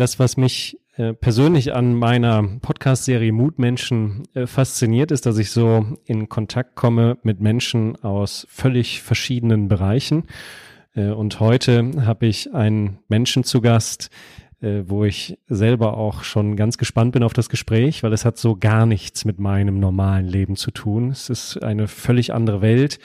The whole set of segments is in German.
Das, was mich äh, persönlich an meiner Podcast-Serie Mutmenschen äh, fasziniert, ist, dass ich so in Kontakt komme mit Menschen aus völlig verschiedenen Bereichen. Äh, und heute habe ich einen Menschen zu Gast, äh, wo ich selber auch schon ganz gespannt bin auf das Gespräch, weil es hat so gar nichts mit meinem normalen Leben zu tun. Es ist eine völlig andere Welt.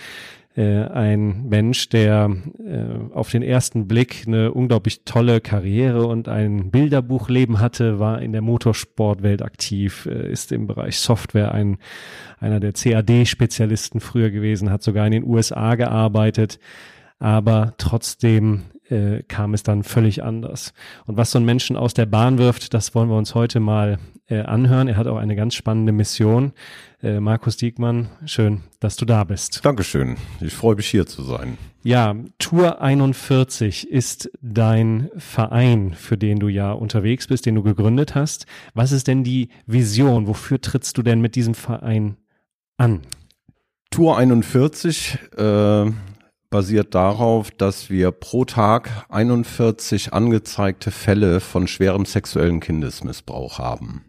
Äh, ein Mensch, der äh, auf den ersten Blick eine unglaublich tolle Karriere und ein Bilderbuchleben hatte, war in der Motorsportwelt aktiv, äh, ist im Bereich Software ein, einer der CAD-Spezialisten früher gewesen, hat sogar in den USA gearbeitet, aber trotzdem äh, kam es dann völlig anders. Und was so ein Menschen aus der Bahn wirft, das wollen wir uns heute mal äh, anhören. Er hat auch eine ganz spannende Mission. Äh, Markus Diekmann, schön, dass du da bist. Dankeschön. Ich freue mich hier zu sein. Ja, Tour 41 ist dein Verein, für den du ja unterwegs bist, den du gegründet hast. Was ist denn die Vision? Wofür trittst du denn mit diesem Verein an? Tour 41 äh, basiert darauf, dass wir pro Tag 41 angezeigte Fälle von schwerem sexuellen Kindesmissbrauch haben.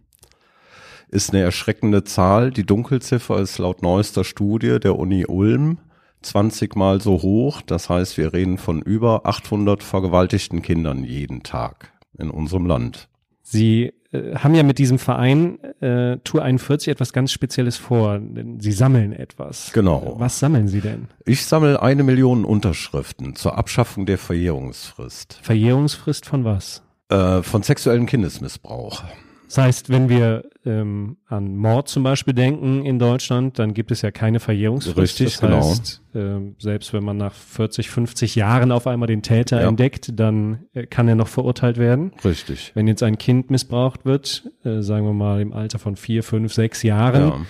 Ist eine erschreckende Zahl. Die Dunkelziffer ist laut neuester Studie der Uni Ulm 20 mal so hoch. Das heißt, wir reden von über 800 vergewaltigten Kindern jeden Tag in unserem Land. Sie äh, haben ja mit diesem Verein äh, Tour 41 etwas ganz Spezielles vor. Sie sammeln etwas. Genau. Was sammeln Sie denn? Ich sammle eine Million Unterschriften zur Abschaffung der Verjährungsfrist. Verjährungsfrist von was? Äh, von sexuellem Kindesmissbrauch. Das heißt, wenn wir ähm, an Mord zum Beispiel denken in Deutschland, dann gibt es ja keine Verjährungsfrist. Richtig, das genau. heißt, äh, selbst wenn man nach 40, 50 Jahren auf einmal den Täter Ja. entdeckt, dann äh, kann er noch verurteilt werden. Richtig. Wenn jetzt ein Kind missbraucht wird, äh, sagen wir mal im Alter von vier, fünf, sechs Jahren,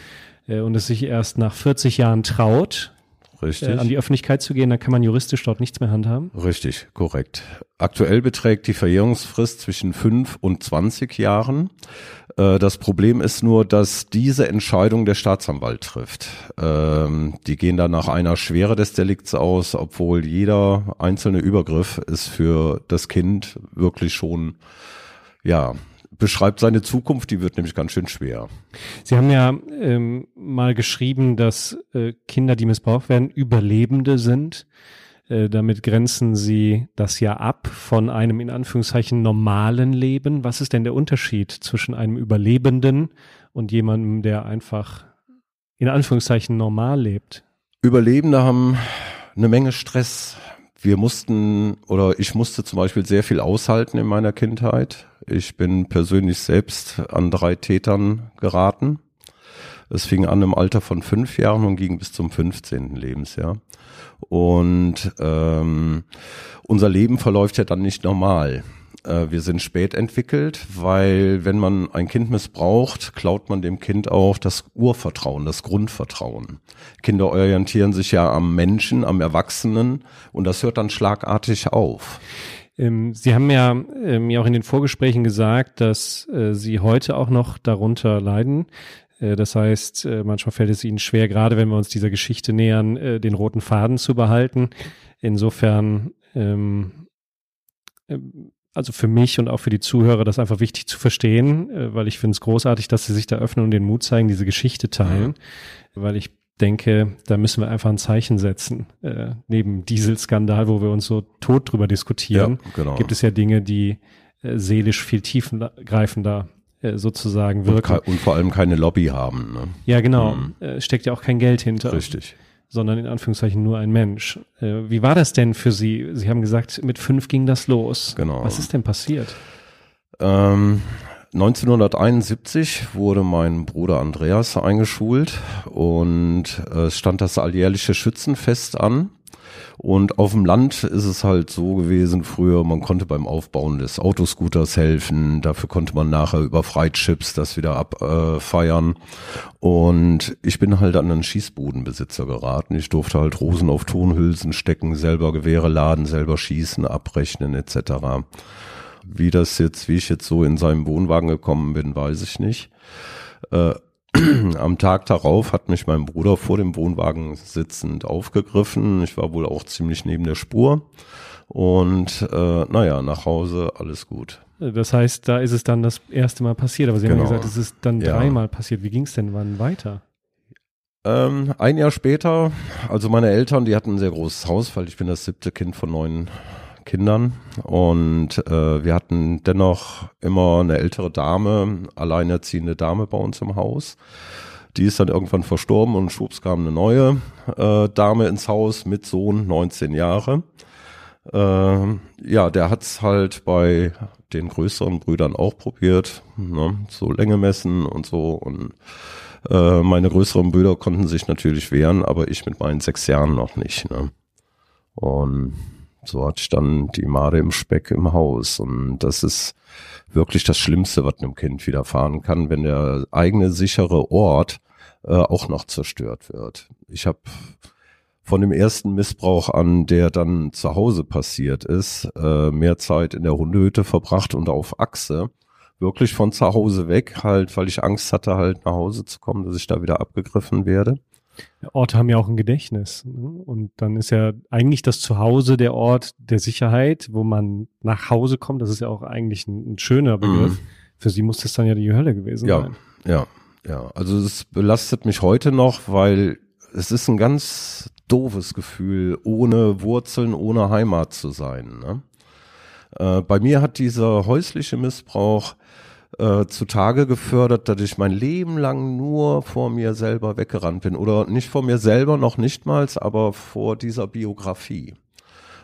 äh, und es sich erst nach 40 Jahren traut, Richtig. äh, an die Öffentlichkeit zu gehen, dann kann man juristisch dort nichts mehr handhaben. Richtig, korrekt. Aktuell beträgt die Verjährungsfrist zwischen 5 und 20 Jahren. Äh, Das Problem ist nur, dass diese Entscheidung der Staatsanwalt trifft. Ähm, Die gehen dann nach einer Schwere des Delikts aus, obwohl jeder einzelne Übergriff ist für das Kind wirklich schon, ja, beschreibt seine Zukunft, die wird nämlich ganz schön schwer. Sie haben ja ähm, mal geschrieben, dass äh, Kinder, die missbraucht werden, Überlebende sind. Äh, damit grenzen Sie das ja ab von einem in Anführungszeichen normalen Leben. Was ist denn der Unterschied zwischen einem Überlebenden und jemandem, der einfach in Anführungszeichen normal lebt? Überlebende haben eine Menge Stress. Wir mussten oder ich musste zum Beispiel sehr viel aushalten in meiner Kindheit. Ich bin persönlich selbst an drei Tätern geraten. Es fing an im Alter von fünf Jahren und ging bis zum 15. Lebensjahr. Und ähm, unser Leben verläuft ja dann nicht normal. Äh, wir sind spät entwickelt, weil wenn man ein Kind missbraucht, klaut man dem Kind auch das Urvertrauen, das Grundvertrauen. Kinder orientieren sich ja am Menschen, am Erwachsenen und das hört dann schlagartig auf. Ähm, Sie haben ja ähm, mir auch in den Vorgesprächen gesagt, dass äh, Sie heute auch noch darunter leiden. Äh, das heißt, äh, manchmal fällt es Ihnen schwer, gerade wenn wir uns dieser Geschichte nähern, äh, den roten Faden zu behalten. Insofern, ähm, also für mich und auch für die Zuhörer, das einfach wichtig zu verstehen, äh, weil ich finde es großartig, dass Sie sich da öffnen und den Mut zeigen, diese Geschichte teilen, weil ich denke, da müssen wir einfach ein Zeichen setzen. Äh, neben Dieselskandal, wo wir uns so tot drüber diskutieren, Ja, genau. gibt es ja Dinge, die äh, seelisch viel tiefgreifender äh, sozusagen Und, wirken. ke- und vor allem keine Lobby haben. Ne? Ja, genau. Mhm. Äh, steckt ja auch kein Geld hinter, Richtig. sondern in Anführungszeichen nur ein Mensch. Äh, wie war das denn für Sie? Sie haben gesagt, mit fünf ging das los. Genau. Was ist denn passiert? Ähm, 1971 wurde mein Bruder Andreas eingeschult und äh, es stand das alljährliche Schützenfest an. Und auf dem Land ist es halt so gewesen früher, man konnte beim Aufbauen des Autoscooters helfen, dafür konnte man nachher über Freichips das wieder abfeiern. Und ich bin halt an einen Schießbudenbesitzer geraten. Ich durfte halt Rosen auf Tonhülsen stecken, selber Gewehre laden, selber schießen, abrechnen etc. Wie das jetzt, wie ich jetzt so in seinem Wohnwagen gekommen bin, weiß ich nicht. Äh, am Tag darauf hat mich mein Bruder vor dem Wohnwagen sitzend aufgegriffen. Ich war wohl auch ziemlich neben der Spur. Und äh, naja, nach Hause, alles gut. Das heißt, da ist es dann das erste Mal passiert, aber Sie genau. haben ja gesagt, es ist dann ja. dreimal passiert. Wie ging es denn wann weiter? Ähm, ein Jahr später, also meine Eltern, die hatten ein sehr großes Haus, weil ich bin das siebte Kind von neun Kindern und äh, wir hatten dennoch immer eine ältere Dame, alleinerziehende Dame bei uns im Haus. Die ist dann irgendwann verstorben und schwupps kam eine neue äh, Dame ins Haus mit Sohn, 19 Jahre. Äh, ja, der hat's halt bei den größeren Brüdern auch probiert, ne? so Länge messen und so und äh, meine größeren Brüder konnten sich natürlich wehren, aber ich mit meinen sechs Jahren noch nicht. Ne? Und so ich dann die Made im Speck im Haus. Und das ist wirklich das Schlimmste, was einem Kind widerfahren kann, wenn der eigene sichere Ort äh, auch noch zerstört wird. Ich habe von dem ersten Missbrauch an, der dann zu Hause passiert ist, äh, mehr Zeit in der Hundehütte verbracht und auf Achse. Wirklich von zu Hause weg, halt, weil ich Angst hatte, halt nach Hause zu kommen, dass ich da wieder abgegriffen werde. Orte haben ja auch ein Gedächtnis. Ne? Und dann ist ja eigentlich das Zuhause der Ort der Sicherheit, wo man nach Hause kommt. Das ist ja auch eigentlich ein, ein schöner Begriff. Mhm. Für sie muss das dann ja die Hölle gewesen ja, sein. Ja, ja. Also es belastet mich heute noch, weil es ist ein ganz doofes Gefühl, ohne Wurzeln, ohne Heimat zu sein. Ne? Äh, bei mir hat dieser häusliche Missbrauch äh, zutage gefördert, dass ich mein Leben lang nur vor mir selber weggerannt bin. Oder nicht vor mir selber, noch nichtmals, aber vor dieser Biografie.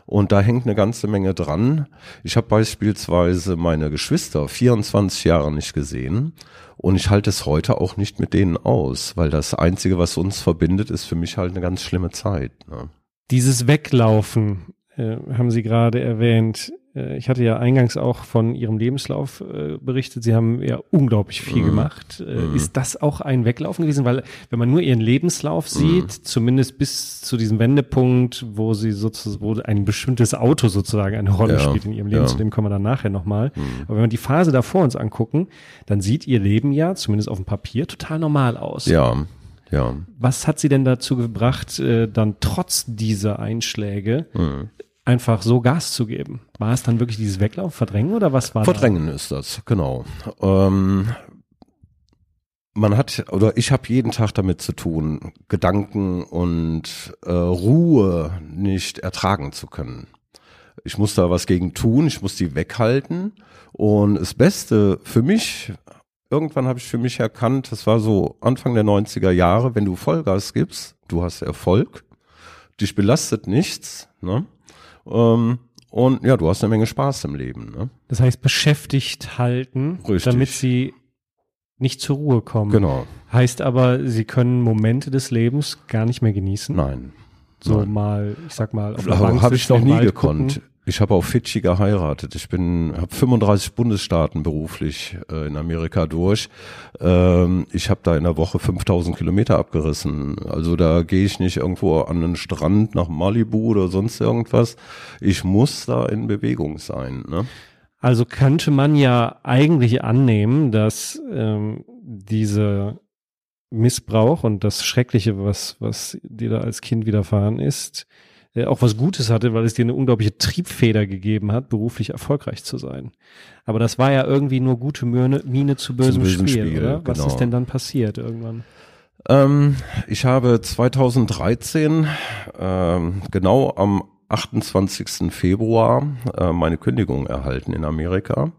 Und da hängt eine ganze Menge dran. Ich habe beispielsweise meine Geschwister 24 Jahre nicht gesehen und ich halte es heute auch nicht mit denen aus, weil das Einzige, was uns verbindet, ist für mich halt eine ganz schlimme Zeit. Ne? Dieses Weglaufen, äh, haben Sie gerade erwähnt, äh, ich hatte ja eingangs auch von Ihrem Lebenslauf äh, berichtet. Sie haben ja unglaublich viel mhm. gemacht. Äh, mhm. Ist das auch ein Weglaufen gewesen? Weil wenn man nur Ihren Lebenslauf mhm. sieht, mhm. zumindest bis zu diesem Wendepunkt, wo Sie sozusagen, wo ein bestimmtes Auto sozusagen eine Rolle ja. spielt in Ihrem Leben, ja. zu dem kommen wir dann nachher nochmal. Mhm. Aber wenn wir die Phase davor uns angucken, dann sieht Ihr Leben ja, zumindest auf dem Papier, total normal aus. Ja. Ja. Was hat sie denn dazu gebracht, äh, dann trotz dieser Einschläge mhm einfach so Gas zu geben. War es dann wirklich dieses Weglaufen, Verdrängen oder was war Verdrängen da? ist das, genau. Ähm, man hat, oder ich habe jeden Tag damit zu tun, Gedanken und äh, Ruhe nicht ertragen zu können. Ich muss da was gegen tun, ich muss die weghalten. Und das Beste für mich, irgendwann habe ich für mich erkannt, das war so Anfang der 90er Jahre, wenn du Vollgas gibst, du hast Erfolg, dich belastet nichts, ne? Ähm, und ja, du hast eine Menge Spaß im Leben. Ne? Das heißt, beschäftigt halten, Richtig. damit sie nicht zur Ruhe kommen. Genau. Heißt aber, sie können Momente des Lebens gar nicht mehr genießen. Nein. So Nein. mal, ich sag mal, auf habe ich noch nie gekonnt. Gucken. Ich habe auf Fidschi geheiratet. Ich bin habe 35 Bundesstaaten beruflich äh, in Amerika durch. Ähm, ich habe da in der Woche 5000 Kilometer abgerissen. Also da gehe ich nicht irgendwo an den Strand nach Malibu oder sonst irgendwas. Ich muss da in Bewegung sein. Ne? Also könnte man ja eigentlich annehmen, dass ähm, diese Missbrauch und das Schreckliche, was was dir da als Kind widerfahren ist, äh, auch was Gutes hatte, weil es dir eine unglaubliche Triebfeder gegeben hat, beruflich erfolgreich zu sein. Aber das war ja irgendwie nur gute Miene, Miene zu bösem, Spiel, Spiel, oder? Was genau. ist denn dann passiert irgendwann? Ähm, ich habe 2013 ähm, genau am 28. Februar äh, meine Kündigung erhalten in Amerika.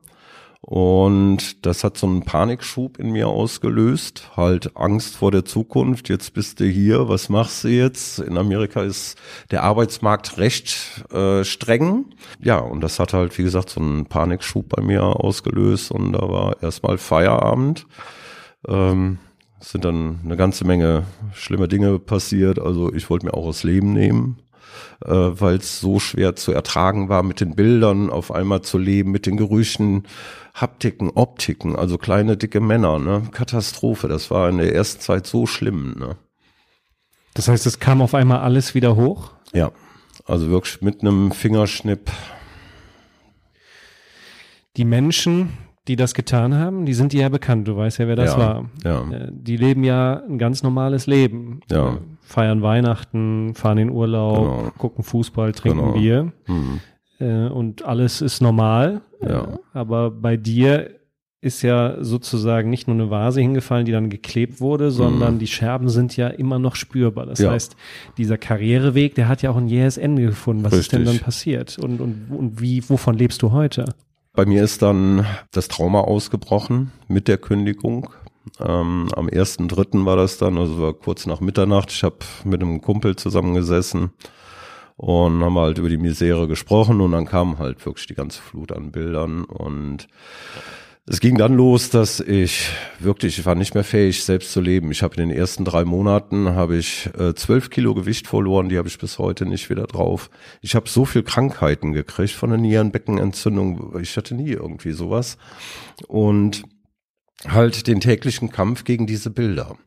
Und das hat so einen Panikschub in mir ausgelöst, halt Angst vor der Zukunft. Jetzt bist du hier, was machst du jetzt? In Amerika ist der Arbeitsmarkt recht äh, streng. Ja, und das hat halt, wie gesagt, so einen Panikschub bei mir ausgelöst und da war erstmal Feierabend. Ähm, es sind dann eine ganze Menge schlimme Dinge passiert. Also ich wollte mir auch das Leben nehmen. Äh, weil es so schwer zu ertragen war, mit den Bildern auf einmal zu leben, mit den Gerüchen, Haptiken, Optiken, also kleine, dicke Männer, ne? Katastrophe. Das war in der ersten Zeit so schlimm, ne? Das heißt, es kam auf einmal alles wieder hoch? Ja, also wirklich mit einem Fingerschnipp. Die Menschen, die das getan haben, die sind dir ja bekannt. Du weißt ja, wer das Ja, war. ja. Äh, Die leben ja ein ganz normales Leben. Ja. Feiern Weihnachten, fahren in Urlaub, Genau. gucken Fußball, trinken Genau. Bier. Hm. Äh, und alles ist normal. Ja. Aber bei dir ist ja sozusagen nicht nur eine Vase hingefallen, die dann geklebt wurde, sondern die Scherben sind ja immer noch spürbar. Das Mhm. Ja. heißt, dieser Karriereweg, der hat ja auch ein jähes Ende gefunden. Was ist denn Richtig. dann passiert? Und, und, und wie, wovon lebst du heute? Bei mir ist dann das Trauma ausgebrochen mit der Kündigung. Ähm, am 1.3. war das dann, also war kurz nach Mitternacht. Ich habe mit einem Kumpel zusammengesessen und haben halt über die Misere gesprochen und dann kam halt wirklich die ganze Flut an Bildern und es ging dann los, dass ich wirklich, ich war nicht mehr fähig, selbst zu leben. Ich habe in den ersten drei Monaten habe ich äh, zwölf Kilo Gewicht verloren, die habe ich bis heute nicht wieder drauf. Ich habe so viel Krankheiten gekriegt von der Nierenbeckenentzündung. Ich hatte nie irgendwie sowas und halt den täglichen Kampf gegen diese Bilder,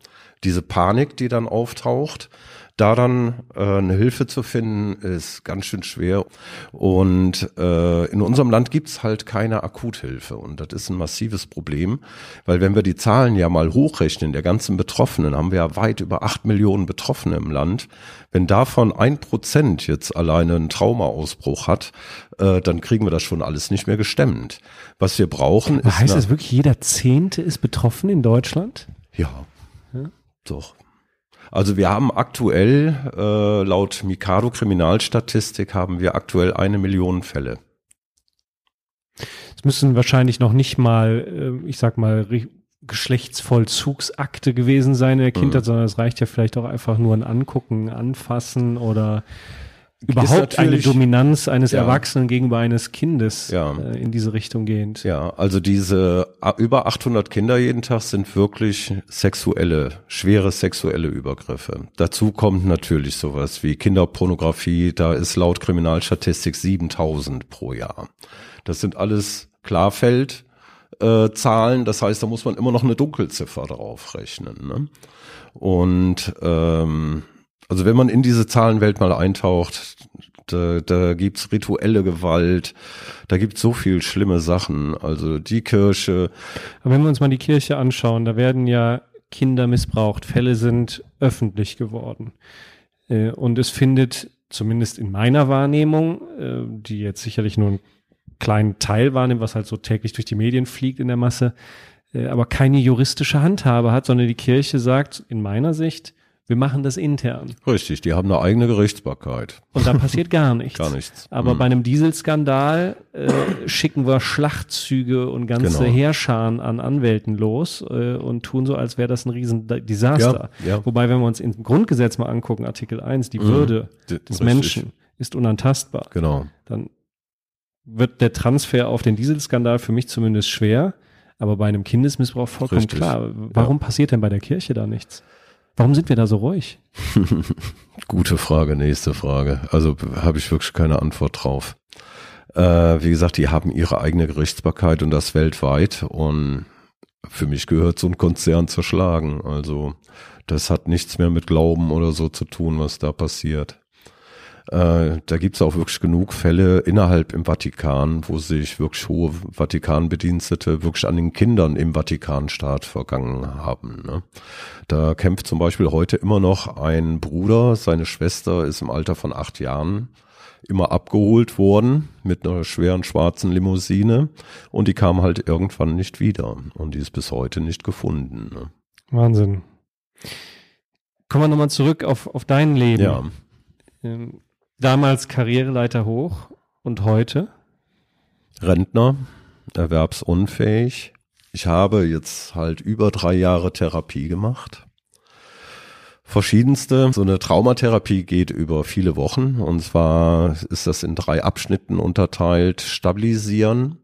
diese Panik, die dann auftaucht. Da dann äh, eine Hilfe zu finden, ist ganz schön schwer. Und äh, in unserem Land gibt's halt keine Akuthilfe. Und das ist ein massives Problem, weil wenn wir die Zahlen ja mal hochrechnen, der ganzen Betroffenen, haben wir ja weit über acht Millionen Betroffene im Land. Wenn davon ein Prozent jetzt alleine einen Traumaausbruch hat, äh, dann kriegen wir das schon alles nicht mehr gestemmt. Was wir brauchen, ist heißt das wirklich, jeder Zehnte ist betroffen in Deutschland? ja, doch. Also wir haben aktuell, äh, laut Mikado Kriminalstatistik, haben wir aktuell eine Million Fälle. Es müssen wahrscheinlich noch nicht mal, äh, ich sag mal, Geschlechtsvollzugsakte gewesen sein in der Kindheit, Mhm. sondern es reicht ja vielleicht auch einfach nur ein Angucken, Anfassen oder überhaupt eine Dominanz eines Ja. Erwachsenen gegenüber eines Kindes Ja. äh, in diese Richtung gehend. Ja, also diese über 800 Kinder jeden Tag sind wirklich sexuelle, schwere sexuelle Übergriffe. Dazu kommt natürlich sowas wie Kinderpornografie, da ist laut Kriminalstatistik 7000 pro Jahr. Das sind alles Klarfeld. Äh, Zahlen, das heißt, da muss man immer noch eine Dunkelziffer draufrechnen. Ne? Und ähm, also wenn man in diese Zahlenwelt mal eintaucht, da, da gibt's rituelle Gewalt, da gibt's so viel schlimme Sachen. Also die Kirche, Aber wenn wir uns mal die Kirche anschauen, da werden ja Kinder missbraucht, Fälle sind öffentlich geworden. Äh, Und es findet, zumindest in meiner Wahrnehmung, äh, die jetzt sicherlich nur einen kleinen Teil wahrnimmt, was halt so täglich durch die Medien fliegt in der Masse, äh, aber keine juristische Handhabe hat, sondern die Kirche sagt, in meiner Sicht, wir machen das intern. richtig, die haben eine eigene Gerichtsbarkeit. Und da passiert gar nichts. Gar nichts. Aber Mhm. bei einem Dieselskandal äh, schicken wir Schlachtzüge und ganze Genau. Heerscharen an Anwälten los äh, und tun so, als wäre das ein riesen Da- Desaster. Ja, ja. Wobei, wenn wir uns im Grundgesetz mal angucken, Artikel 1, die Mhm. Würde des richtig. Menschen ist unantastbar, Genau. dann wird der Transfer auf den Dieselskandal für mich zumindest schwer, aber bei einem Kindesmissbrauch vollkommen Richtig. klar. Warum passiert denn bei der Kirche da nichts? Warum sind wir da so ruhig? Gute Frage, nächste Frage. Also habe ich wirklich keine Antwort drauf. Äh, wie gesagt, die haben ihre eigene Gerichtsbarkeit und das weltweit. Und für mich gehört so ein Konzern zerschlagen. Also das hat nichts mehr mit Glauben oder so zu tun, was da passiert. Äh, da gibt's auch wirklich genug Fälle innerhalb im Vatikan, wo sich wirklich hohe Vatikanbedienstete wirklich an den Kindern im Vatikanstaat vergangen haben. Ne? Da kämpft zum Beispiel heute immer noch ein Bruder, seine Schwester ist im Alter von acht Jahren immer abgeholt worden mit einer schweren schwarzen Limousine und die kam halt irgendwann nicht wieder und die ist bis heute nicht gefunden. Ne? Wahnsinn. Kommen wir nochmal zurück auf, auf dein Leben. Ja, Ähm, damals Karriereleiter hoch und heute? Rentner, erwerbsunfähig. Ich habe jetzt halt über drei Jahre Therapie gemacht. Verschiedenste. So eine Traumatherapie geht über viele Wochen. Und zwar ist das in drei Abschnitten unterteilt. Stabilisieren,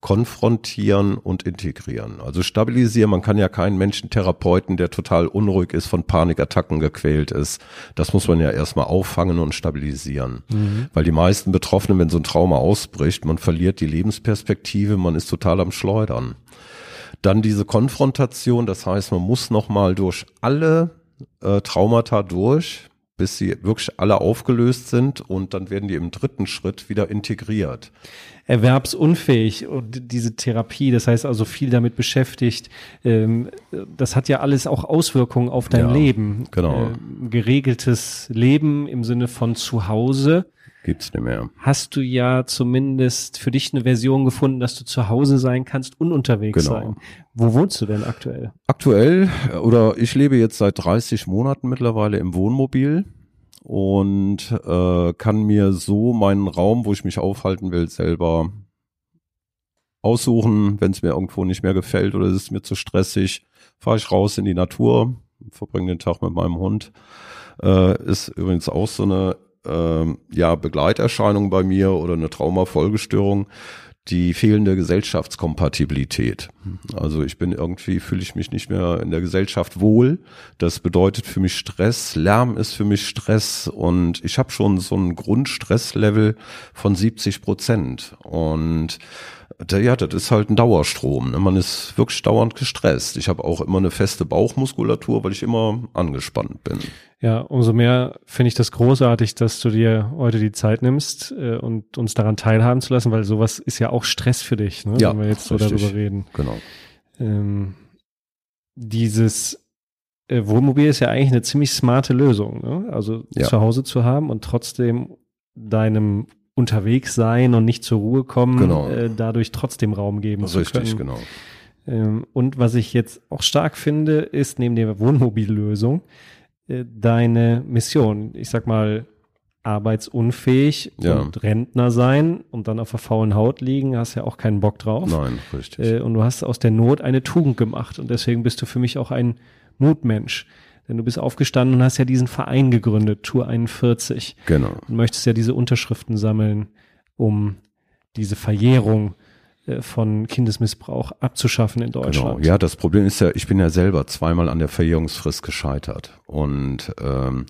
konfrontieren und integrieren. Also stabilisieren, man kann ja keinen Menschen therapeuten, der total unruhig ist, von Panikattacken gequält ist. Das muss man ja erstmal auffangen und stabilisieren. Mhm. Weil die meisten Betroffenen, wenn so ein Trauma ausbricht, man verliert die Lebensperspektive, man ist total am Schleudern. Dann diese Konfrontation, das heißt, man muss nochmal durch alle äh, Traumata durch, bis sie wirklich alle aufgelöst sind und dann werden die im dritten Schritt wieder integriert. Erwerbsunfähig und diese Therapie, das heißt also viel damit beschäftigt, ähm, das hat ja alles auch Auswirkungen auf dein Ja, Leben. genau. Ähm, geregeltes Leben im Sinne von zu Hause. Gibt's nicht mehr. Hast du ja zumindest für dich eine Version gefunden, dass du zu Hause sein kannst und unterwegs Genau. sein. Wo wohnst du denn aktuell? Aktuell äh, oder ich lebe jetzt seit 30 Monaten mittlerweile im Wohnmobil und äh, kann mir so meinen Raum, wo ich mich aufhalten will, selber aussuchen. Wenn es mir irgendwo nicht mehr gefällt oder es ist mir zu stressig, fahre ich raus in die Natur, verbringe den Tag mit meinem Hund. Äh, ist übrigens auch so eine ähm, ja, Begleiterscheinung bei mir oder eine Traumafolgestörung die fehlende Gesellschaftskompatibilität. Also ich bin irgendwie, fühle ich mich nicht mehr in der Gesellschaft wohl. Das bedeutet für mich Stress, Lärm ist für mich Stress und ich habe schon so ein Grundstresslevel von 70 Prozent. Und ja, das ist halt ein Dauerstrom. Ne? Man ist wirklich dauernd gestresst. Ich habe auch immer eine feste Bauchmuskulatur, weil ich immer angespannt bin. Ja, umso mehr finde ich das großartig, dass du dir heute die Zeit nimmst äh, und uns daran teilhaben zu lassen, weil sowas ist ja auch Stress für dich, ne? Ja, wenn wir jetzt so richtig. darüber reden. Genau. Ähm, dieses äh, Wohnmobil ist ja eigentlich eine ziemlich smarte Lösung, ne? also Ja. zu Hause zu haben und trotzdem deinem unterwegs sein und nicht zur Ruhe kommen, Genau. äh, dadurch trotzdem Raum geben zu Richtig, können. genau. Ähm, und was ich jetzt auch stark finde, ist neben der Wohnmobillösung äh, deine Mission. Ich sag mal, arbeitsunfähig Ja. und Rentner sein und dann auf der faulen Haut liegen, hast ja auch keinen Bock drauf. Nein, richtig. Äh, und du hast aus der Not eine Tugend gemacht und deswegen bist du für mich auch ein Mutmensch. Denn du bist aufgestanden und hast ja diesen Verein gegründet, Tour 41 genau. und möchtest ja diese Unterschriften sammeln, um diese Verjährung äh, von Kindesmissbrauch abzuschaffen in Genau. Deutschland. Ja, das Problem ist ja, ich bin ja selber zweimal an der Verjährungsfrist gescheitert. Und ähm,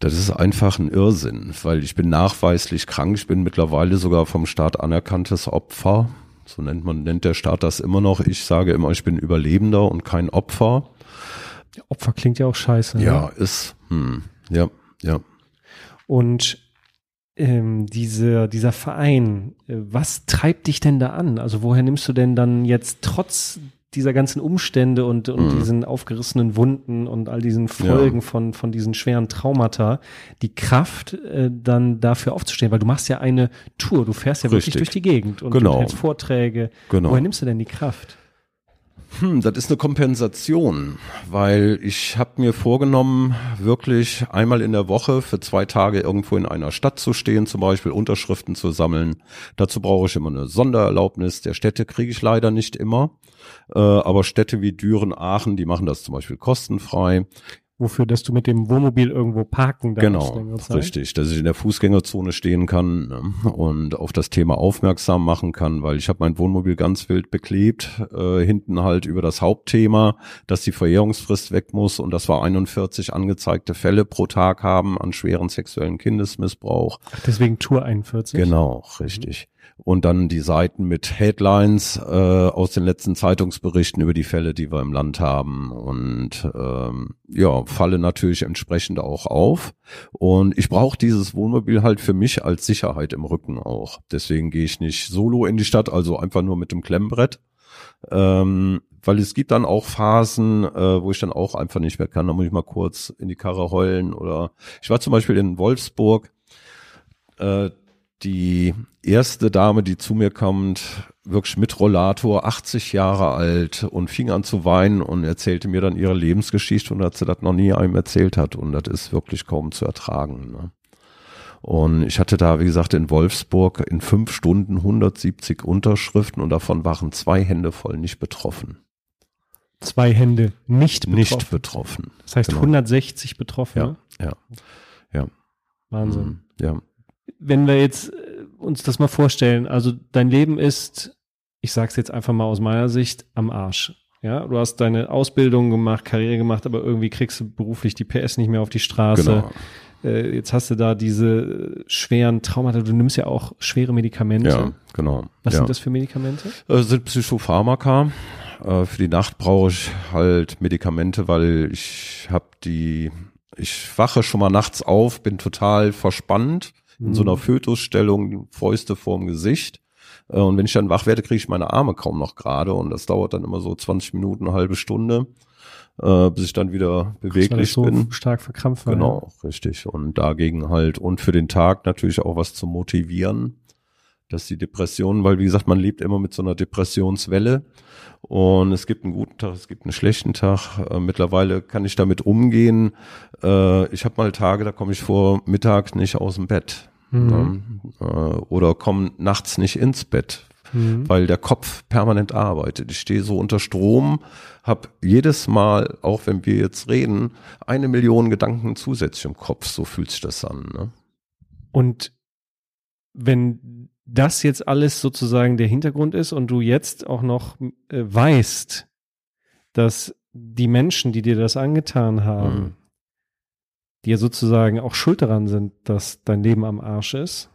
das ist einfach ein Irrsinn, weil ich bin nachweislich krank. Ich bin mittlerweile sogar vom Staat anerkanntes Opfer. So nennt man, nennt der Staat das immer noch. Ich sage immer, ich bin Überlebender und kein Opfer. Opfer klingt ja auch scheiße. ne? Ja, ist, hm, ja, ja. Und ähm, diese, dieser Verein, äh, was treibt dich denn da an? Also woher nimmst du denn dann jetzt trotz dieser ganzen Umstände und, und Mhm. diesen aufgerissenen Wunden und all diesen Folgen von, von diesen schweren Traumata die Kraft, äh, dann dafür aufzustehen? Weil du machst ja eine Tour, du fährst ja wirklich Richtig. durch die Gegend und Genau. hältst Vorträge. Genau. Woher nimmst du denn die Kraft? Hm, das ist eine Kompensation, weil ich habe mir vorgenommen, wirklich einmal in der Woche für zwei Tage irgendwo in einer Stadt zu stehen, zum Beispiel Unterschriften zu sammeln. Dazu brauche ich immer eine Sondererlaubnis. Der Städte kriege ich leider nicht immer, äh, aber Städte wie Düren, Aachen, die machen das zum Beispiel kostenfrei. Wofür, dass du mit dem Wohnmobil irgendwo parken darfst? Genau, richtig, dass ich in der Fußgängerzone stehen kann ne, und auf das Thema aufmerksam machen kann, weil ich habe mein Wohnmobil ganz wild beklebt, äh, hinten halt über das Hauptthema, dass die Verjährungsfrist weg muss und dass wir 41 angezeigte Fälle pro Tag haben an schweren sexuellen Kindesmissbrauch. Ach, deswegen Tour 41. Genau, richtig. Und dann die Seiten mit Headlines äh, aus den letzten Zeitungsberichten über die Fälle, die wir im Land haben. Und ähm, ja, falle natürlich entsprechend auch auf. Und ich brauche dieses Wohnmobil halt für mich als Sicherheit im Rücken auch. Deswegen gehe ich nicht solo in die Stadt, also einfach nur mit dem Klemmbrett. Ähm, weil es gibt dann auch Phasen, äh, wo ich dann auch einfach nicht mehr kann. Da muss ich mal kurz in die Karre heulen. Oder ich war zum Beispiel in Wolfsburg. Äh, die erste Dame, die zu mir kommt, wirklich mit Rollator, 80 Jahre alt und fing an zu weinen und erzählte mir dann ihre Lebensgeschichte und dass sie das noch nie einem erzählt hat und das ist wirklich kaum zu ertragen. Ne? Und ich hatte da, wie gesagt, in Wolfsburg in fünf Stunden 170 Unterschriften und davon waren zwei Hände voll nicht betroffen. Zwei Hände nicht betroffen. Nicht betroffen. Das heißt Genau. 160 Betroffene. Ja, ja. Wahnsinn. Mhm, Ja. Wenn wir jetzt äh, uns das mal vorstellen, also dein Leben ist ich sag's jetzt einfach mal aus meiner Sicht, am Arsch. Ja, du hast deine Ausbildung gemacht, Karriere gemacht, aber irgendwie kriegst du beruflich die PS nicht mehr auf die Straße. Genau. Äh, jetzt hast du da diese schweren Traumata. Du nimmst ja auch schwere Medikamente. Ja, genau. Was ja. sind das für Medikamente? Das sind Psychopharmaka. Äh, für die Nacht brauche ich halt Medikamente, weil ich habe die, ich wache schon mal nachts auf, bin total verspannt in mhm. so einer Fötusstellung, Fäuste vorm Gesicht äh, und wenn ich dann wach werde, kriege ich meine Arme kaum noch gerade und das dauert dann immer so 20 Minuten, eine halbe Stunde, äh, bis ich dann wieder beweglich so bin. stark verkrampft war. Genau, ja. richtig. Und dagegen halt und für den Tag natürlich auch was zu motivieren, dass die Depression, weil wie gesagt, man lebt immer mit so einer Depressionswelle und es gibt einen guten Tag, es gibt einen schlechten Tag. Äh, mittlerweile kann ich damit umgehen. Äh, ich habe mal Tage, da komme ich vor Mittag nicht aus dem Bett. Mhm. Äh, oder kommen nachts nicht ins Bett, mhm. weil der Kopf permanent arbeitet. Ich stehe so unter Strom, habe jedes Mal, auch wenn wir jetzt reden, eine Million Gedanken zusätzlich im Kopf. So fühlt sich das an. Ne? Und wenn das jetzt alles sozusagen der Hintergrund ist und du jetzt auch noch äh, weißt, dass die Menschen, die dir das angetan haben, mhm die ja sozusagen auch schuld daran sind, dass dein Leben am Arsch ist,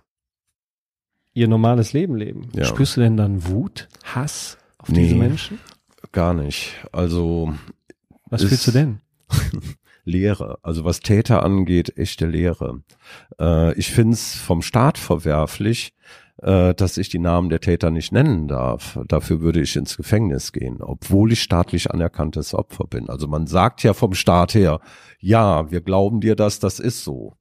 ihr normales Leben leben. Ja. Spürst du denn dann Wut, Hass auf nee, diese Menschen? Gar nicht. Also. Was fühlst du denn? Lehre. Also was Täter angeht, echte Lehre. Äh, ich find's vom Staat verwerflich, äh, dass ich die Namen der Täter nicht nennen darf. Dafür würde ich ins Gefängnis gehen, obwohl ich staatlich anerkanntes Opfer bin. Also man sagt ja vom Staat her, ja, wir glauben dir das, das ist so.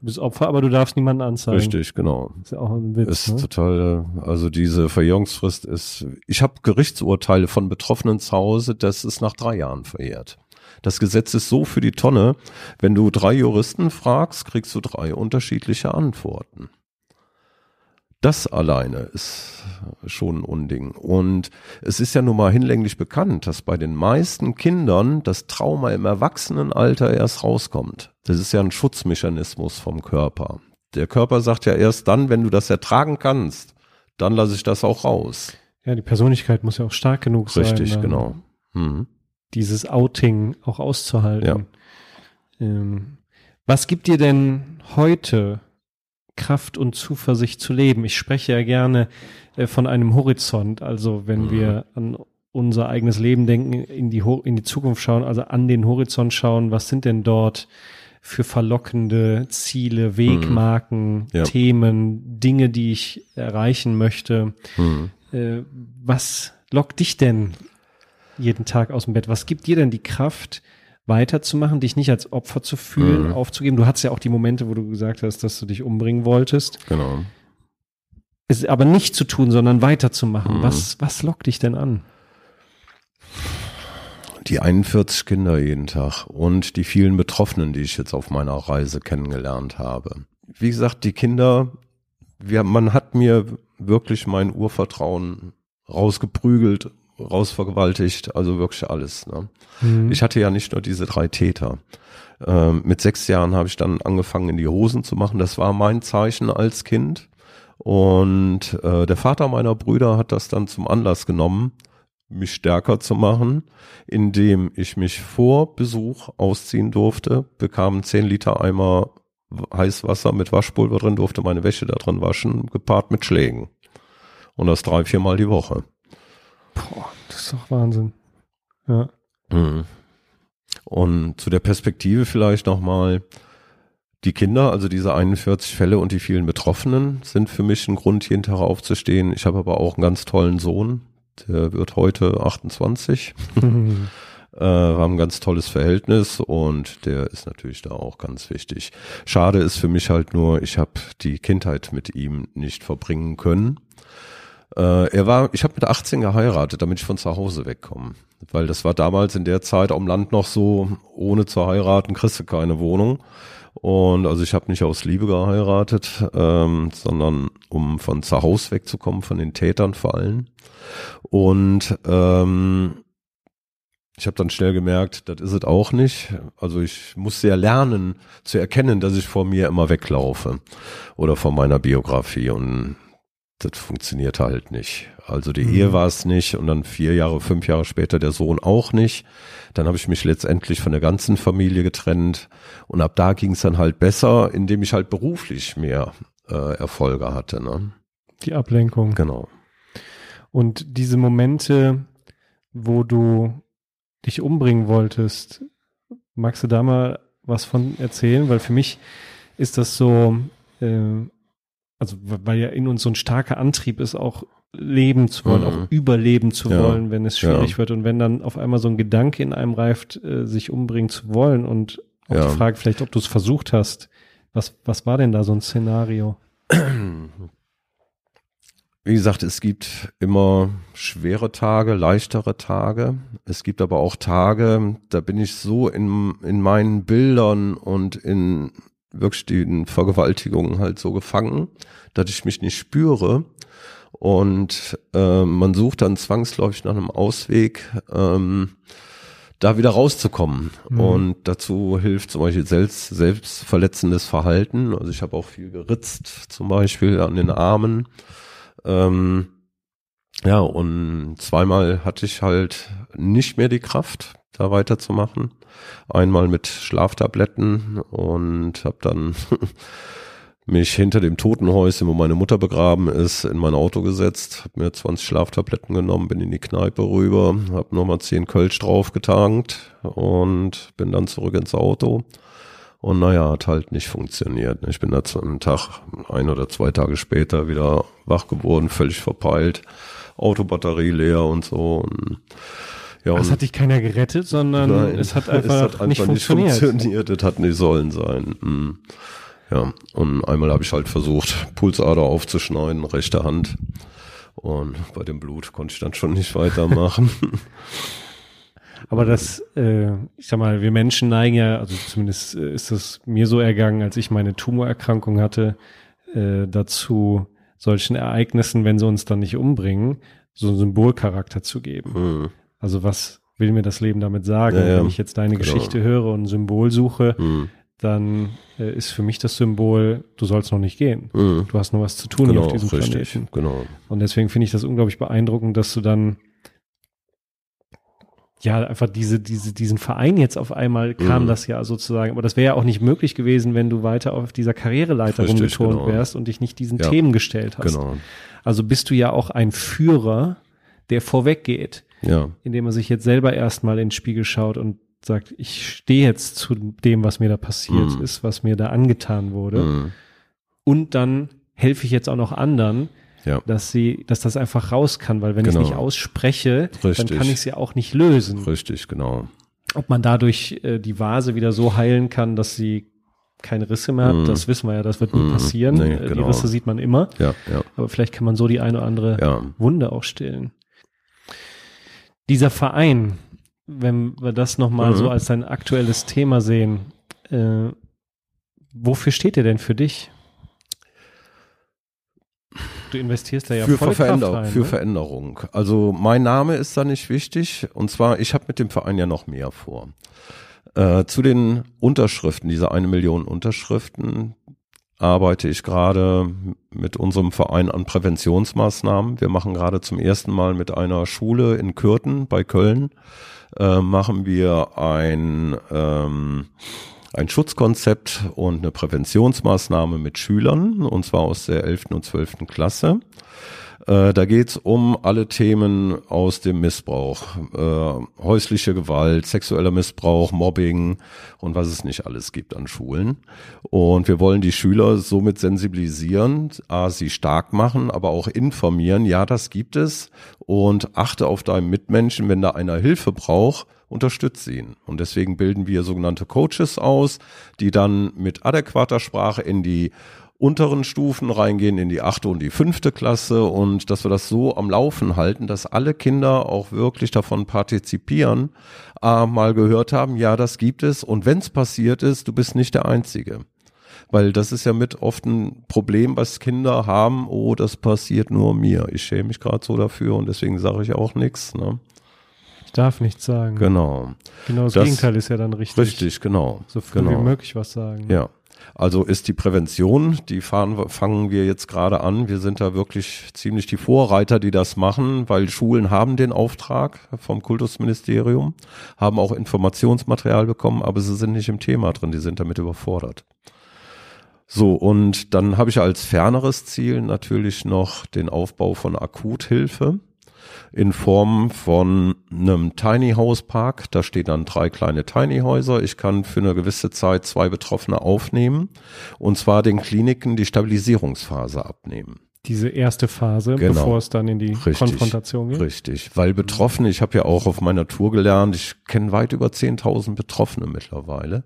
Du bist Opfer, aber du darfst niemanden anzeigen. Richtig, genau. Ist ja auch ein Witz. Ist ne? total, also diese Verjährungsfrist ist, ich habe Gerichtsurteile von Betroffenen zu Hause, das ist nach drei Jahren verjährt. Das Gesetz ist so für die Tonne, wenn du drei Juristen fragst, kriegst du drei unterschiedliche Antworten. Das alleine ist schon ein Unding. Und es ist ja nun mal hinlänglich bekannt, dass bei den meisten Kindern das Trauma im Erwachsenenalter erst rauskommt. Das ist ja ein Schutzmechanismus vom Körper. Der Körper sagt ja erst dann, wenn du das ertragen kannst, dann lasse ich das auch raus. Ja, die Persönlichkeit muss ja auch stark genug Richtig, sein. Richtig, genau. Mhm. Dieses Outing auch auszuhalten. Ja. Ähm, was gibt dir denn heute Kraft und Zuversicht zu leben. Ich spreche ja gerne äh, von einem Horizont, also wenn mhm. wir an unser eigenes Leben denken, in die, in die Zukunft schauen, also an den Horizont schauen, was sind denn dort für verlockende Ziele, Wegmarken, mhm. ja. Themen, Dinge, die ich erreichen möchte. Mhm. Äh, was lockt dich denn jeden Tag aus dem Bett? Was gibt dir denn die Kraft, weiterzumachen, dich nicht als Opfer zu fühlen, mhm. aufzugeben. Du hattest ja auch die Momente, wo du gesagt hast, dass du dich umbringen wolltest. Genau. Es aber nicht zu tun, sondern weiterzumachen. Mhm. Was, was lockt dich denn an? Die 41 Kinder jeden Tag und die vielen Betroffenen, die ich jetzt auf meiner Reise kennengelernt habe. Wie gesagt, die Kinder, wir, man hat mir wirklich mein Urvertrauen rausgeprügelt rausvergewaltigt, also wirklich alles. Ne? Mhm. Ich hatte ja nicht nur diese drei Täter. Ähm, mit sechs Jahren habe ich dann angefangen, in die Hosen zu machen. Das war mein Zeichen als Kind. Und äh, der Vater meiner Brüder hat das dann zum Anlass genommen, mich stärker zu machen, indem ich mich vor Besuch ausziehen durfte, bekam zehn Liter Eimer Heißwasser mit Waschpulver drin, durfte meine Wäsche da drin waschen, gepaart mit Schlägen. Und das drei, viermal die Woche. Boah, das ist doch Wahnsinn. Ja. Mhm. Und zu der Perspektive vielleicht nochmal, die Kinder, also diese 41 Fälle und die vielen Betroffenen sind für mich ein Grund, jeden Tag aufzustehen. Ich habe aber auch einen ganz tollen Sohn, der wird heute 28. Mhm. äh, wir haben ein ganz tolles Verhältnis und der ist natürlich da auch ganz wichtig. Schade ist für mich halt nur, ich habe die Kindheit mit ihm nicht verbringen können. Äh, er war, ich habe mit 18 geheiratet, damit ich von zu Hause wegkomme. Weil das war damals in der Zeit am Land noch so, ohne zu heiraten kriegst du keine Wohnung. Und also ich habe nicht aus Liebe geheiratet, ähm, sondern um von zu Hause wegzukommen, von den Tätern vor allem. Und ähm, ich habe dann schnell gemerkt, das ist es auch nicht. Also ich musste ja lernen zu erkennen, dass ich vor mir immer weglaufe oder vor meiner Biografie. Und das funktioniert halt nicht. Also die Mhm. Ehe war es nicht und dann vier Jahre, fünf Jahre später der Sohn auch nicht. Dann habe ich mich letztendlich von der ganzen Familie getrennt und ab da ging es dann halt besser, indem ich halt beruflich mehr äh, Erfolge hatte. Ne? Die Ablenkung. Genau. Und diese Momente, wo du dich umbringen wolltest, magst du da mal was von erzählen? Weil für mich ist das so, äh, also weil ja in uns so ein starker Antrieb ist, auch leben zu wollen, Mhm. auch überleben zu Ja. wollen, wenn es schwierig Ja. wird. Und wenn dann auf einmal so ein Gedanke in einem reift, äh, sich umbringen zu wollen und auch Ja. die Frage vielleicht, ob du es versucht hast, was, was war denn da so ein Szenario? Wie gesagt, es gibt immer schwere Tage, leichtere Tage. Es gibt aber auch Tage, da bin ich so in, in meinen Bildern und in wirklich den Vergewaltigungen halt so gefangen, dass ich mich nicht spüre. Und äh, man sucht dann zwangsläufig nach einem Ausweg, ähm, da wieder rauszukommen. Mhm. Und dazu hilft zum Beispiel selbst, selbstverletzendes Verhalten. Also ich habe auch viel geritzt, zum Beispiel an den Armen. Ähm, ja, und zweimal hatte ich halt nicht mehr die Kraft, da weiterzumachen. Einmal mit Schlaftabletten und habe dann mich hinter dem Totenhäuschen, wo meine Mutter begraben ist, in mein Auto gesetzt, habe mir 20 Schlaftabletten genommen, bin in die Kneipe rüber, habe nochmal 10 Kölsch draufgetankt und bin dann zurück ins Auto. Und naja, hat halt nicht funktioniert. Ich bin da zu einem Tag, ein oder zwei Tage später wieder wach geworden, völlig verpeilt, Autobatterie leer und so. Und, ja, Es und hat dich keiner gerettet, sondern Nein, es hat einfach, es hat nicht einfach funktioniert. funktioniert. Es hat nicht sollen sein. Hm. Ja, und einmal habe ich halt versucht, Pulsader aufzuschneiden, rechte Hand. Und bei dem Blut konnte ich dann schon nicht weitermachen. Aber das, äh, ich sag mal, wir Menschen neigen ja, also zumindest äh, ist es mir so ergangen, als ich meine Tumorerkrankung hatte, äh, dazu solchen Ereignissen, wenn sie uns dann nicht umbringen, so einen Symbolcharakter zu geben. hm. Also was will mir das Leben damit sagen? Ja, ja. Wenn ich jetzt deine Genau. Geschichte höre und ein Symbol suche, Hm. dann äh, ist für mich das Symbol, du sollst noch nicht gehen. Hm. Du hast noch was zu tun hier Genau, auf diesem richtig. Planeten. Genau. Und deswegen finde ich das unglaublich beeindruckend, dass du dann ja einfach diese, diese, diesen Verein jetzt auf einmal kam Mhm. das ja sozusagen, aber das wäre ja auch nicht möglich gewesen, wenn du weiter auf dieser Karriereleiter Richtig, rumgetont genau. wärst und dich nicht diesen Ja. Themen gestellt hast. Genau. Also bist du ja auch ein Führer, der vorweggeht, Ja. indem er sich jetzt selber erstmal in den Spiegel schaut und sagt, ich stehe jetzt zu dem, was mir da passiert Mhm. ist, was mir da angetan wurde. Hm. Und dann helfe ich jetzt auch noch anderen, Ja. dass sie, dass das einfach raus kann, weil wenn ich Genau. es nicht ausspreche, dann Richtig. kann ich es ja auch nicht lösen. Richtig, genau. Ob man dadurch äh, die Vase wieder so heilen kann, dass sie keine Risse mehr hat, Mhm. das wissen wir ja, das wird nie Mhm. passieren. Nee, Äh, Die genau. Risse sieht man immer, Ja, ja, aber vielleicht kann man so die eine oder andere ja. Wunde auch stillen. Dieser Verein, wenn wir das nochmal Mhm. so als ein aktuelles Thema sehen, äh, wofür steht der denn für dich? Du investierst da ja für, volle Veränder Kraft rein, für ne? Veränderung. Also mein Name ist da nicht wichtig. Und zwar, ich habe mit dem Verein ja noch mehr vor. Äh, zu den Unterschriften, diese eine Million Unterschriften, arbeite ich gerade mit unserem Verein an Präventionsmaßnahmen. Wir machen gerade zum ersten Mal mit einer Schule in Kürten bei Köln, äh, machen wir ein, ähm, ein Schutzkonzept und eine Präventionsmaßnahme mit Schülern, und zwar aus der 11. und 12. Klasse. Äh, da geht's um alle Themen aus dem Missbrauch, äh, häusliche Gewalt, sexueller Missbrauch, Mobbing und was es nicht alles gibt an Schulen. Und wir wollen die Schüler somit sensibilisieren, a, sie stark machen, aber auch informieren, ja, das gibt es und achte auf deinen Mitmenschen, wenn da einer Hilfe braucht, unterstütze ihn. Und deswegen bilden wir sogenannte Coaches aus, die dann mit adäquater Sprache in die unteren Stufen reingehen, in die achte und die fünfte Klasse und dass wir das so am Laufen halten, dass alle Kinder auch wirklich davon partizipieren, äh, mal gehört haben, ja, das gibt es und wenn es passiert ist, du bist nicht der Einzige. Weil das ist ja mit oft ein Problem, was Kinder haben, oh, das passiert nur mir. Ich schäme mich gerade so dafür und deswegen sage ich auch nichts. Ne? Ich darf nichts sagen. Genau. Genau das, Das- Gegenteil ist ja dann richtig. Richtig, genau. So früh genau. wie möglich was sagen. Ja. Also ist die Prävention, die fahren, fangen wir jetzt gerade an. Wir sind da wirklich ziemlich die Vorreiter, die das machen, weil Schulen haben den Auftrag vom Kultusministerium, haben auch Informationsmaterial bekommen, aber sie sind nicht im Thema drin, die sind damit überfordert. So, und dann habe ich als ferneres Ziel natürlich noch den Aufbau von Akuthilfe in Form von einem Tiny House Park. Da stehen dann drei kleine Tiny Häuser. Ich kann für eine gewisse Zeit zwei Betroffene aufnehmen und zwar den Kliniken die Stabilisierungsphase abnehmen. Diese erste Phase, Genau. bevor es dann in die Richtig. Konfrontation geht. Richtig, weil Betroffene, ich habe ja auch auf meiner Tour gelernt, ich kenne weit über 10.000 Betroffene mittlerweile,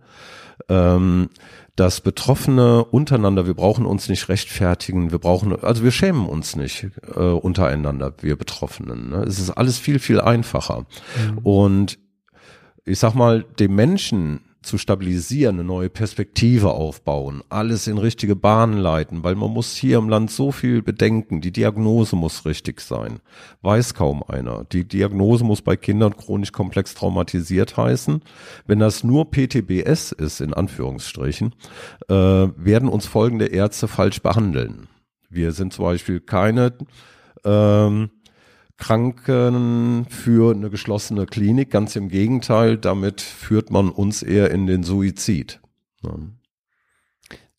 ähm, dass Betroffene untereinander, wir brauchen uns nicht rechtfertigen, wir brauchen, also wir schämen uns nicht äh, untereinander, wir Betroffenen. Ne? Es ist alles viel, viel einfacher. Und ich sag mal, dem Menschen zu stabilisieren, eine neue Perspektive aufbauen, alles in richtige Bahnen leiten, weil man muss hier im Land so viel bedenken. Die Diagnose muss richtig sein. Weiß kaum einer. Die Diagnose muss bei Kindern chronisch komplex traumatisiert heißen. Wenn das nur PTBS ist, in Anführungsstrichen, äh, werden uns folgende Ärzte falsch behandeln. Wir sind zum Beispiel keine ähm, Kranken für eine geschlossene Klinik. Ganz im Gegenteil, damit führt man uns eher in den Suizid. Ja.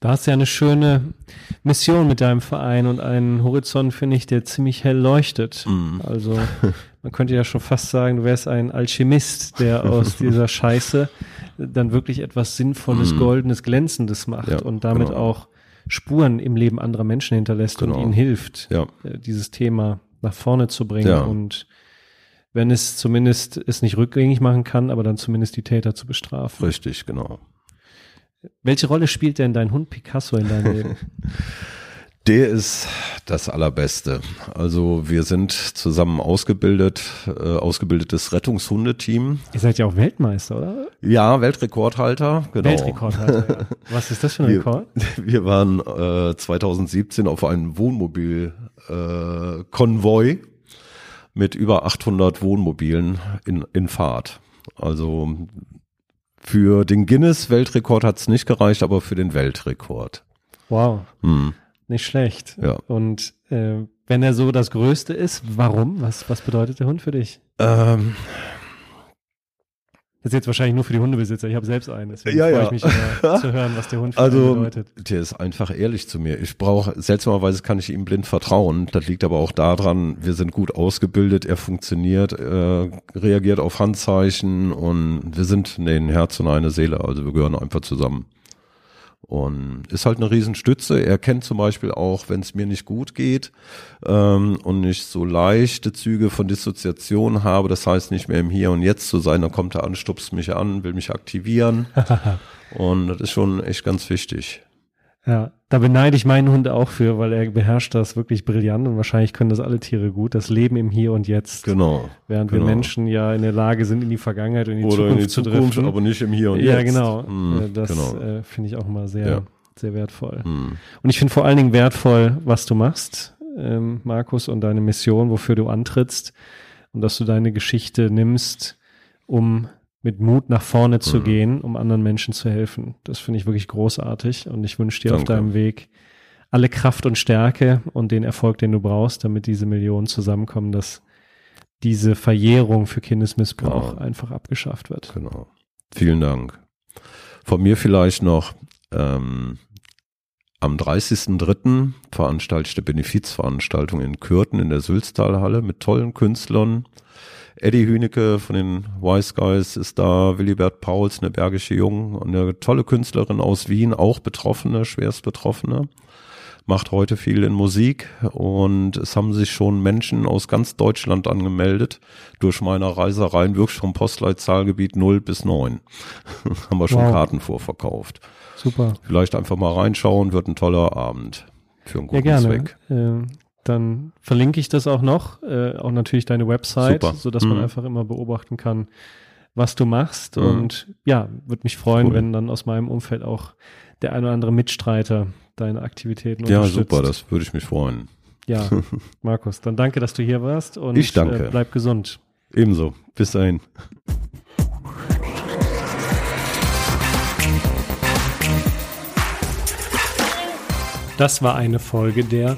Da hast du ja eine schöne Mission mit deinem Verein und einen Horizont, finde ich, der ziemlich hell leuchtet. Mhm. Also man könnte ja schon fast sagen, du wärst ein Alchemist, der aus dieser Scheiße dann wirklich etwas Sinnvolles, Mhm. Goldenes, Glänzendes macht Ja, und damit genau. auch Spuren im Leben anderer Menschen hinterlässt und Genau. ihnen hilft, Ja. äh, dieses Thema nach vorne zu bringen Ja. und wenn es zumindest es nicht rückgängig machen kann, aber dann zumindest die Täter zu bestrafen. Richtig, genau. Welche Rolle spielt denn dein Hund Picasso in deinem Leben? Der ist das Allerbeste. Also wir sind zusammen ausgebildet, äh, ausgebildetes Rettungshundeteam. Ihr seid ja auch Weltmeister, oder? Ja, Weltrekordhalter, genau. Weltrekordhalter, ja. Was ist das für ein Wir, Rekord? wir waren äh, 2017 auf einem Wohnmobil-Konvoi äh, mit über 800 Wohnmobilen in, in Fahrt. Also für den Guinness-Weltrekord hat es nicht gereicht, aber für den Weltrekord. Wow, Hm. Nicht schlecht. Ja. Und äh, wenn er so das Größte ist, warum? Was, was bedeutet der Hund für dich? Ähm, Das ist jetzt wahrscheinlich nur für die Hundebesitzer. Ich habe selbst einen, deswegen Ja, freue ja. ich mich immer zu hören, was der Hund für Also, bedeutet. der ist einfach ehrlich zu mir. Ich brauche, seltsamerweise kann ich ihm blind vertrauen. Das liegt aber auch daran, wir sind gut ausgebildet, er funktioniert, äh, reagiert auf Handzeichen und wir sind nee, ein Herz und eine Seele. Also wir gehören einfach zusammen. Und ist halt eine Riesenstütze. Er kennt zum Beispiel auch, wenn es mir nicht gut geht ähm, und ich so leichte Züge von Dissoziation habe, das heißt nicht mehr im Hier und Jetzt zu sein, dann kommt er an, stupst mich an, will mich aktivieren. Und das ist schon echt ganz wichtig. Ja, da beneide ich meinen Hund auch für, weil er beherrscht das wirklich brillant und wahrscheinlich können das alle Tiere gut. Das Leben im Hier und Jetzt. Genau. Während wir genau. Menschen ja in der Lage sind, in die Vergangenheit und in die Oder Zukunft in die zu Zukunft, driften. aber nicht im Hier und ja, Jetzt. genau. Hm, Äh, das genau. äh, finde ich auch immer sehr, Ja. sehr wertvoll. Hm. Und ich finde vor allen Dingen wertvoll, was du machst, ähm, Markus, und deine Mission, wofür du antrittst und dass du deine Geschichte nimmst, um mit Mut nach vorne zu Mhm. gehen, um anderen Menschen zu helfen. Das finde ich wirklich großartig und ich wünsche dir auf Danke. deinem Weg alle Kraft und Stärke und den Erfolg, den du brauchst, damit diese Millionen zusammenkommen, dass diese Verjährung für Kindesmissbrauch Genau. einfach abgeschafft wird. Genau. Vielen Dank. Von mir vielleicht noch, ähm, am 30.03. veranstalte ich eine Benefizveranstaltung in Kürten in der Sülztalhalle mit tollen Künstlern. Eddie Hünecke von den Wise Guys ist da, Willibert Pauls, eine bergische Jung, und eine tolle Künstlerin aus Wien, auch Betroffene, schwerst Betroffene. Macht heute viel in Musik und es haben sich schon Menschen aus ganz Deutschland angemeldet durch meine Reisereien, wirklich vom Postleitzahlgebiet 0 bis 9. haben wir schon Wow. Karten vorverkauft. Super. Vielleicht einfach mal reinschauen, wird ein toller Abend für einen Ja, guten gerne. Zweck. Ähm, dann verlinke ich das auch noch, äh, auch natürlich deine Website, Super. so dass man Mhm. einfach immer beobachten kann, was du machst. Mhm. Und ja, würde mich freuen, Cool. wenn dann aus meinem Umfeld auch der ein oder andere Mitstreiter deine Aktivitäten Ja, unterstützt. super, das würde ich mich freuen. Ja, Markus, dann danke, dass du hier warst und Ich danke. Äh, bleib gesund. Ebenso. Bis dahin. Das war eine Folge der